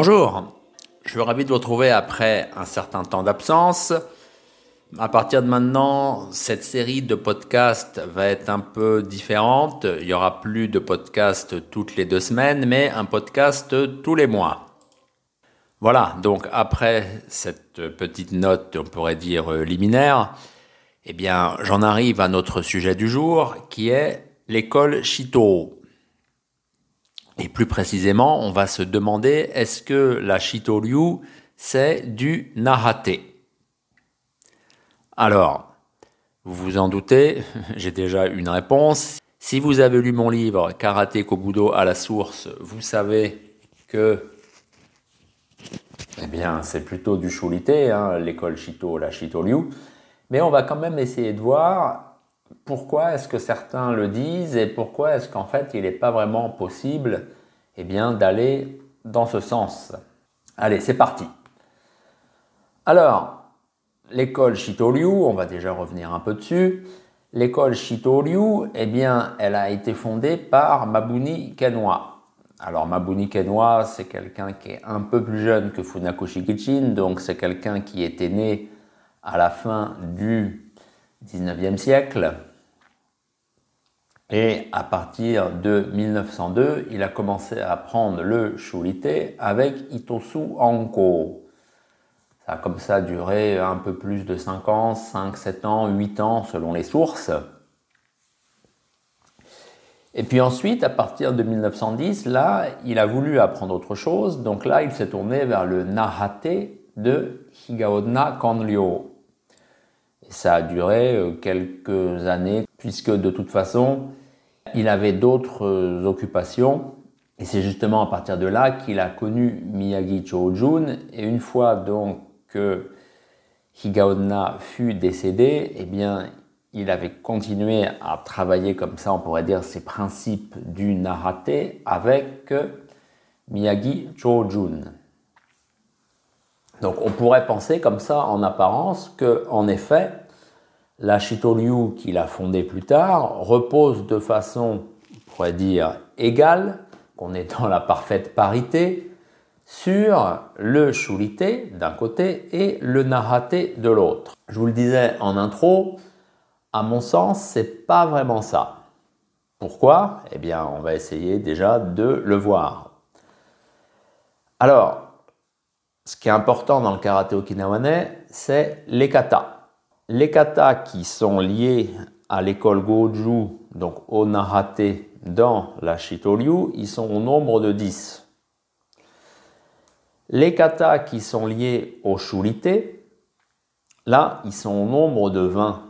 Bonjour, je suis ravi de vous retrouver après un certain temps d'absence. À partir de maintenant, cette série de podcasts va être un peu différente. Il y aura plus de podcasts toutes les deux semaines, mais un podcast tous les mois. Voilà, donc après cette petite note, on pourrait dire liminaire, eh bien, j'en arrive à notre sujet du jour, qui est l'école Chito. Et plus précisément, on va se demander est-ce que la Shitoryu, c'est du Nahate? Alors, vous vous en doutez, j'ai déjà une réponse. Si vous avez lu mon livre Karate Kobudo à la source, vous savez que eh bien, c'est plutôt du Shulite, hein, l'école Shito, la Shitoryu. Mais on va quand même essayer de voir pourquoi est-ce que certains le disent et pourquoi est-ce qu'en fait il n'est pas vraiment possible eh bien, d'aller dans ce sens. Allez, c'est parti. Alors, l'école Shitoryu, on va déjà revenir un peu dessus. L'école Shitoryu, eh bien, elle a été fondée par Mabuni Kenwa. Alors Mabuni Kenwa, c'est quelqu'un qui est un peu plus jeune que Funakoshi Kichin, donc c'est quelqu'un qui était né à la fin du 19e siècle. Et à partir de 1902, il a commencé à apprendre le shurite avec Itosu Anko. Ça a comme ça duré un peu plus de 5 ans, 5, 7 ans, 8 ans selon les sources. Et puis ensuite, à partir de 1910, là, il a voulu apprendre autre chose. Donc là, il s'est tourné vers le Nahate de Higaonna Kanryo. Ça a duré euh, quelques années, puisque de toute façon, il avait d'autres euh, occupations. Et c'est justement à partir de là qu'il a connu Miyagi Chojun. Et une fois donc que Higaonna fut décédé, eh bien, il avait continué à travailler comme ça, on pourrait dire, ses principes du narate avec Miyagi Chojun. Donc on pourrait penser comme ça en apparence que, en effet, la Shitoryu qu'il a fondée plus tard repose de façon, on pourrait dire, égale, qu'on est dans la parfaite parité, sur le Shurite d'un côté et le Narate de l'autre. Je vous le disais en intro, à mon sens, c'est pas vraiment ça. Pourquoi? Eh bien, on va essayer déjà de le voir. Alors, ce qui est important dans le karaté okinawanais, c'est les katas. Les katas qui sont liés à l'école Goju, donc au Nahate dans la Shitoryu, ils sont au nombre de 10. Les katas qui sont liés au Shurite, là, ils sont au nombre de 20.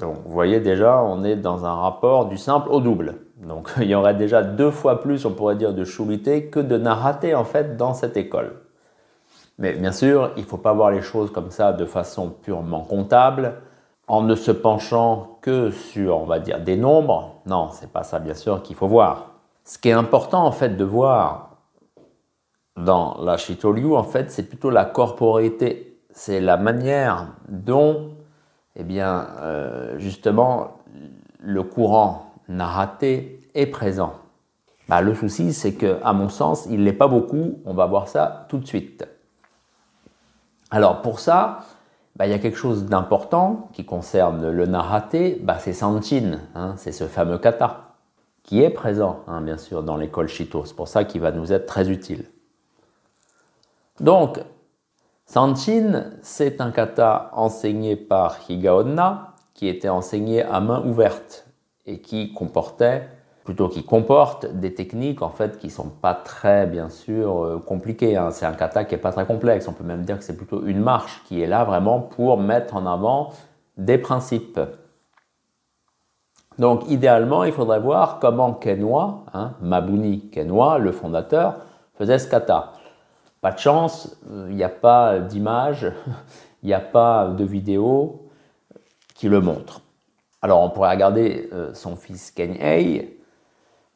Donc, vous voyez déjà, on est dans un rapport du simple au double. Donc, il y aurait déjà deux fois plus, on pourrait dire, de Shurite que de Nahate, en fait, dans cette école. Mais bien sûr, il ne faut pas voir les choses comme ça de façon purement comptable, en ne se penchant que sur, on va dire, des nombres. Non, c'est pas ça, bien sûr, qu'il faut voir. Ce qui est important, en fait, de voir dans la Shitoryu, en fait, c'est plutôt la corporéité. C'est la manière dont, eh bien, euh, justement, le courant narraté est présent. Bah, le souci, c'est que, à mon sens, il n'est pas beaucoup. On va voir ça tout de suite. Alors pour ça, bah, il y a quelque chose d'important qui concerne le narate, bah, c'est Sanchin, hein, c'est ce fameux kata, qui est présent hein, bien sûr dans l'école Shito. C'est pour ça qu'il va nous être très utile. Donc, Sanchin, c'est un kata enseigné par Higaonna, qui était enseigné à main ouverte et qui comportait plutôt qui comporte des techniques en fait qui sont pas très bien sûr euh, compliquées. Hein. C'est un kata qui est pas très complexe. On peut même dire que c'est plutôt une marche qui est là vraiment pour mettre en avant des principes. Donc idéalement, il faudrait voir comment Kenwa, hein, Mabuni Kenwa, le fondateur, faisait ce kata. Pas de chance, euh, il n'y a pas d'image, il n'y a pas de vidéo qui le montre. Alors on pourrait regarder euh, son fils Kenhei,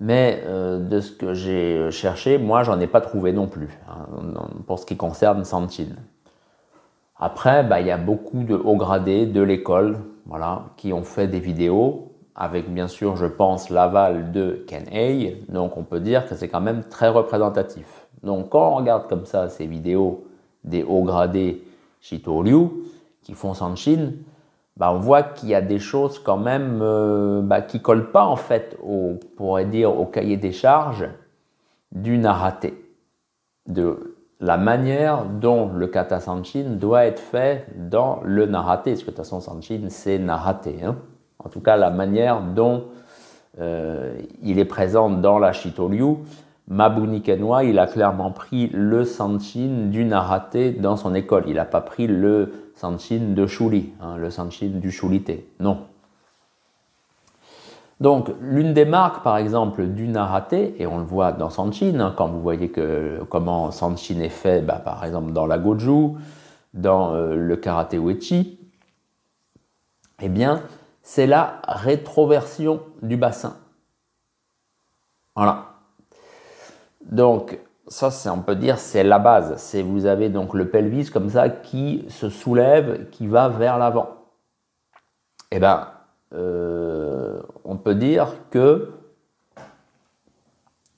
mais euh, de ce que j'ai cherché, moi, j'en ai pas trouvé non plus, hein, pour ce qui concerne Sanchin. Après, bah, il y a beaucoup de hauts gradés de l'école voilà, qui ont fait des vidéos, avec bien sûr, je pense, l'aval de Ken Hay. Donc on peut dire que c'est quand même très représentatif. Donc quand on regarde comme ça ces vidéos des hauts gradés Shito Ryu qui font Sanshin, bah, on voit qu'il y a des choses quand même euh, bah, qui collent pas en fait au, pourrait dire, au cahier des charges du narraté, de la manière dont le kata sanshin doit être fait dans le narraté, parce que de toute façon sanshin c'est narraté, hein. en tout cas la manière dont euh, il est présent dans la Shitoryu, Mabuni Kenwa, il a clairement pris le sanshin du narraté dans son école, il n'a pas pris le sanshin de Shuri, hein, le sanshin du Shurite. Non. Donc, l'une des marques, par exemple, du narraté, et on le voit dans Sanshin, hein, quand vous voyez que, comment Sanshin est fait, bah, par exemple, dans la Goju, dans euh, le karaté Uechi, eh bien, c'est la rétroversion du bassin. Voilà. Donc, ça, c'est, on peut dire, c'est la base. C'est vous avez donc le pelvis comme ça qui se soulève, qui va vers l'avant. Eh bien, euh, on peut dire que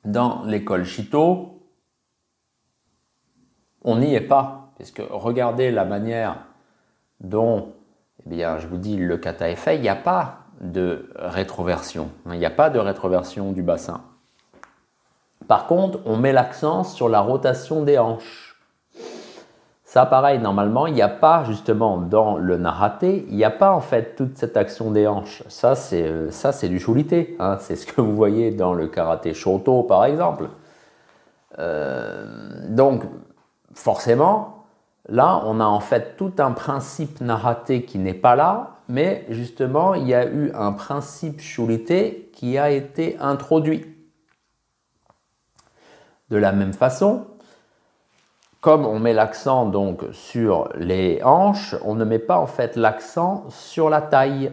dans l'école Chito, on n'y est pas. Puisque regardez la manière dont, eh bien, je vous dis, le kata est fait, il n'y a pas de rétroversion. Il n'y a pas de rétroversion du bassin. Par contre, on met l'accent sur la rotation des hanches. Ça, pareil, normalement, il n'y a pas justement dans le narraté, il n'y a pas en fait toute cette action des hanches. Ça, c'est euh, ça, c'est du choulité. Hein. C'est ce que vous voyez dans le karaté shoto, par exemple. Euh, donc, forcément, là, on a en fait tout un principe narraté qui n'est pas là, mais justement, il y a eu un principe choulité qui a été introduit. De la même façon, comme on met l'accent donc sur les hanches, on ne met pas en fait l'accent sur la taille.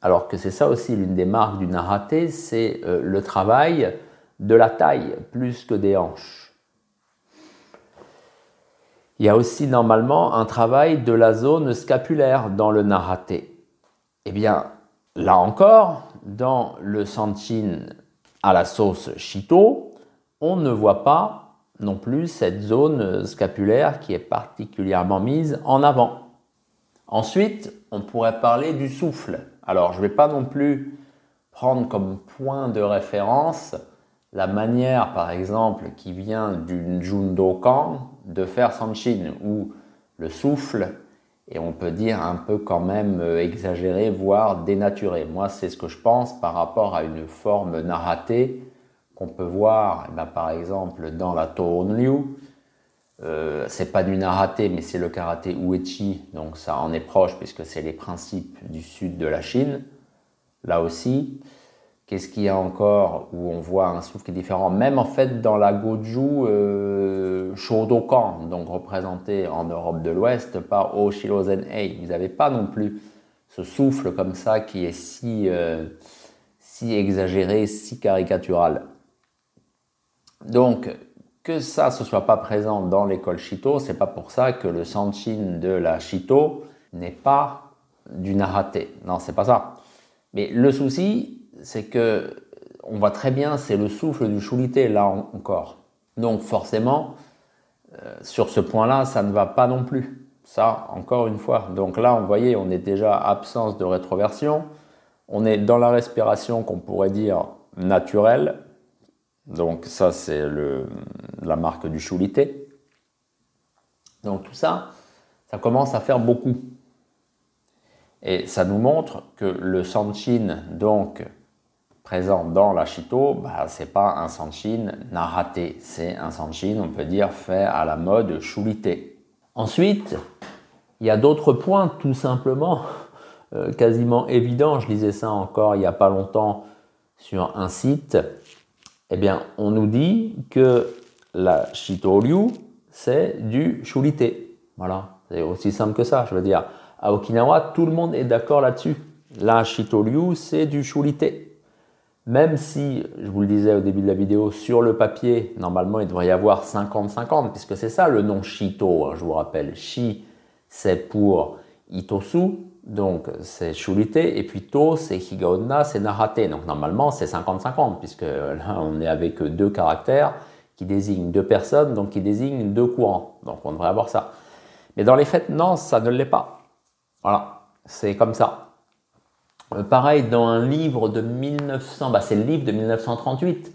Alors que c'est ça aussi l'une des marques du narraté, c'est euh, le travail de la taille plus que des hanches. Il y a aussi normalement un travail de la zone scapulaire dans le narraté. Eh bien, là encore, dans le sanchin à la sauce Shito, on ne voit pas non plus cette zone scapulaire qui est particulièrement mise en avant. Ensuite, on pourrait parler du souffle. Alors, je ne vais pas non plus prendre comme point de référence la manière, par exemple, qui vient du Jundokan de faire Sanshin, où le souffle et on peut dire un peu quand même exagéré, voire dénaturé. Moi, c'est ce que je pense par rapport à une forme narratée qu'on peut voir, eh ben, par exemple, dans la Toronliu. Euh, c'est pas du narraté, mais c'est le karaté uechi, donc ça en est proche puisque c'est les principes du sud de la Chine. Là aussi, qu'est-ce qu'il y a encore où on voit un souffle qui est différent? Même en fait dans la Goju euh, Shodokan, donc représenté en Europe de l'Ouest par Oshirozen Ei, vous n'avez pas non plus ce souffle comme ça qui est si, euh, si exagéré, si caricatural. Donc, que ça ne soit pas présent dans l'école Shito, c'est pas pour ça que le Sanchin de la Shito n'est pas du narraté. Non, c'est pas ça. Mais le souci, c'est que on voit très bien, c'est le souffle du Shulité là encore. Donc forcément, euh, sur ce point-là, ça ne va pas non plus. Ça, encore une fois. Donc là, on voyait, on est déjà absence de rétroversion. On est dans la respiration qu'on pourrait dire naturelle, donc ça, c'est la marque du choulité. Donc tout ça, ça commence à faire beaucoup. Et ça nous montre que le sanchin, donc présent dans la Chito, bah, c'est pas un sanchin narraté, c'est un sanchin, on peut dire, fait à la mode choulité. Ensuite, il y a d'autres points tout simplement euh, quasiment évidents. Je lisais ça encore il n'y a pas longtemps sur un site eh bien, on nous dit que la Shitoryu, c'est du Shurite. Voilà, c'est aussi simple que ça. Je veux dire, à Okinawa, tout le monde est d'accord là-dessus. La Shitoryu, c'est du Shurite. Même si, je vous le disais au début de la vidéo, sur le papier, normalement, il devrait y avoir 50-50, puisque c'est ça le nom Shito, hein, je vous rappelle. Shi, c'est pour Itosu, donc c'est Shurite, et puis To, c'est Higaonna, c'est Narate. Donc normalement c'est 50-50, puisque là on est avec deux caractères qui désigne deux personnes, donc qui désigne deux courants. Donc on devrait avoir ça. Mais dans les faits, non, ça ne l'est pas. Voilà, c'est comme ça. Euh, pareil, dans un livre de 1900, bah c'est le livre de 1938,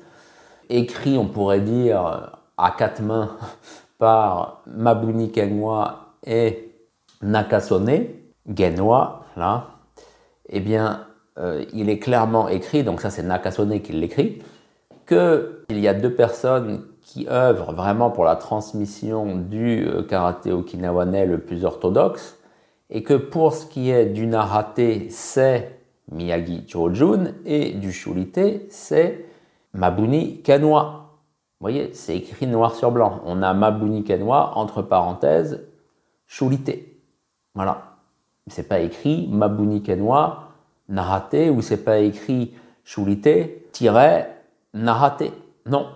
écrit, on pourrait dire, à quatre mains par Mabuni Kenwa et Nakasone, Genwa, là, eh bien, euh, il est clairement écrit, donc ça c'est Nakasone qui l'écrit, qu'il y a deux personnes qui œuvrent vraiment pour la transmission du euh, karaté okinawanais le plus orthodoxe, et que pour ce qui est du narate, c'est Miyagi Chojun, et du shurite, c'est Mabuni Kanwa. Vous voyez, c'est écrit noir sur blanc. On a Mabuni Kanwa, entre parenthèses, shurite. Voilà. C'est pas écrit Mabuni Kanwa, narate, ou c'est pas écrit shurite, narate. Non,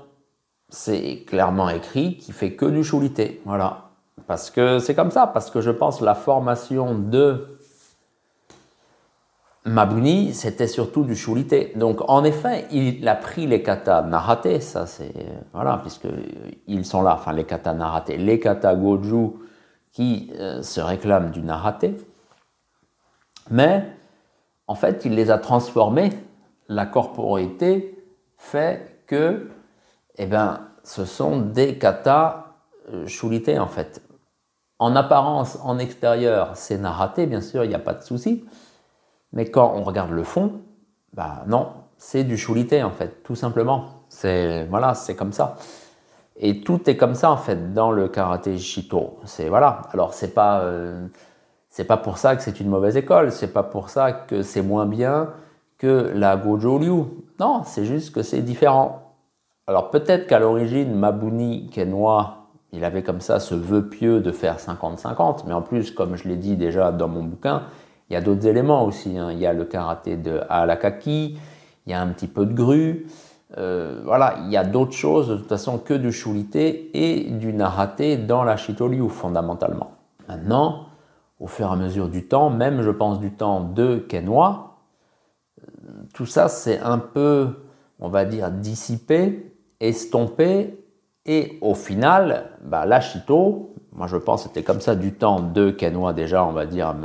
c'est clairement écrit qui fait que du choulité. Voilà. Parce que c'est comme ça, parce que je pense la formation de Mabuni, c'était surtout du choulité. Donc en effet, il a pris les katas narate, ça c'est. Voilà, puisque ils sont là, enfin les katas narate, les katas goju qui euh, se réclament du narate. Mais en fait, il les a transformés. La corporité fait que eh ben, ce sont des katas euh, en fait. En apparence, en extérieur, c'est narraté, bien sûr, il n'y a pas de souci. Mais quand on regarde le fond, bah non, c'est du chulité en fait, tout simplement. C'est voilà, c'est comme ça. Et tout est comme ça en fait dans le karaté shito. C'est voilà. Alors c'est pas euh, c'est pas pour ça que c'est une mauvaise école. C'est pas pour ça que c'est moins bien que la Gojo Ryu. Non, c'est juste que c'est différent. Alors peut-être qu'à l'origine, Mabuni Kenwa, il avait comme ça ce vœu pieux de faire 50-50, mais en plus, comme je l'ai dit déjà dans mon bouquin, il y a d'autres éléments aussi. Hein. Il y a le karaté de Alakaki, il y a un petit peu de grue. Euh, voilà, il y a d'autres choses de toute façon que du shurite et du narate dans la Shitoryu fondamentalement. Maintenant, au fur et à mesure du temps, même je pense du temps de Kenwa, euh, tout ça c'est un peu, on va dire, dissipé estompé. Et au final, bah, l'Achito, moi je pense c'était comme ça du temps de Kenwa déjà, on va dire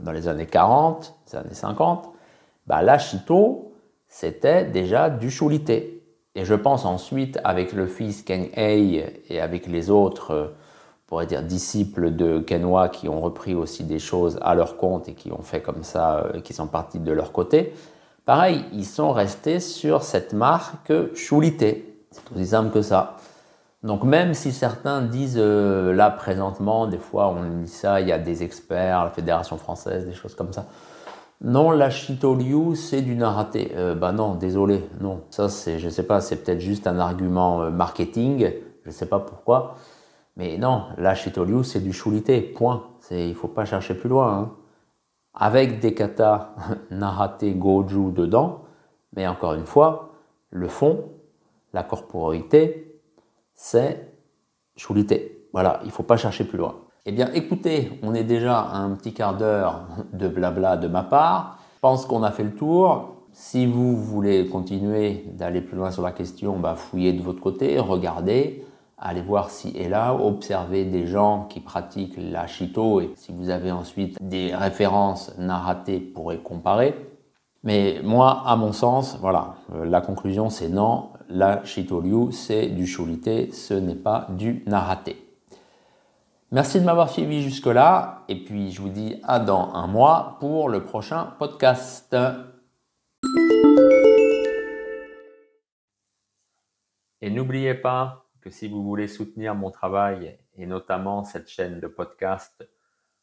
dans les années 40, les années 50, bah, l'Achito, c'était déjà du Shulité. Et je pense ensuite avec le fils Ken Ei et avec les autres, euh, pourrait dire disciples de Kenwa qui ont repris aussi des choses à leur compte et qui ont fait comme ça, euh, qui sont partis de leur côté, pareil, ils sont restés sur cette marque Shulité. C'est aussi simple que ça. Donc même si certains disent euh, là présentement, des fois on dit ça, il y a des experts, la Fédération française, des choses comme ça. Non, la Liu, c'est du narraté. Euh, bah non, désolé, non. Ça c'est, je sais pas, c'est peut-être juste un argument euh, marketing, je sais pas pourquoi. Mais non, la Liu, c'est du choulité, point. Il faut pas chercher plus loin. Hein. Avec des katas narraté goju dedans, mais encore une fois, le fond, la corporalité, c'est choulité. Voilà, il ne faut pas chercher plus loin. Eh bien, écoutez, on est déjà à un petit quart d'heure de blabla de ma part. Je pense qu'on a fait le tour. Si vous voulez continuer d'aller plus loin sur la question, bah, fouillez de votre côté, regardez, allez voir si et là, observez des gens qui pratiquent la Chito et si vous avez ensuite des références narratées pour comparer. Mais moi, à mon sens, voilà, euh, la conclusion c'est non, la Shitoryu c'est du Shurite, ce n'est pas du Narate. Merci de m'avoir suivi jusque-là, et puis je vous dis à dans un mois pour le prochain podcast. Et n'oubliez pas que si vous voulez soutenir mon travail, et notamment cette chaîne de podcast,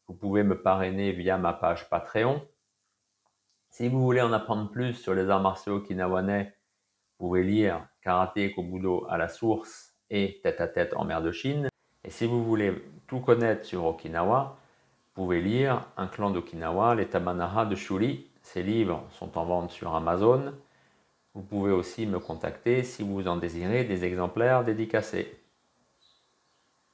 vous pouvez me parrainer via ma page Patreon. Si vous voulez en apprendre plus sur les arts martiaux okinawanais, vous pouvez lire Karaté Kobudo à la source et Tête à tête en mer de Chine. Et si vous voulez tout connaître sur Okinawa, vous pouvez lire Un clan d'Okinawa, les Tamanara de Shuri. Ces livres sont en vente sur Amazon. Vous pouvez aussi me contacter si vous en désirez des exemplaires dédicacés.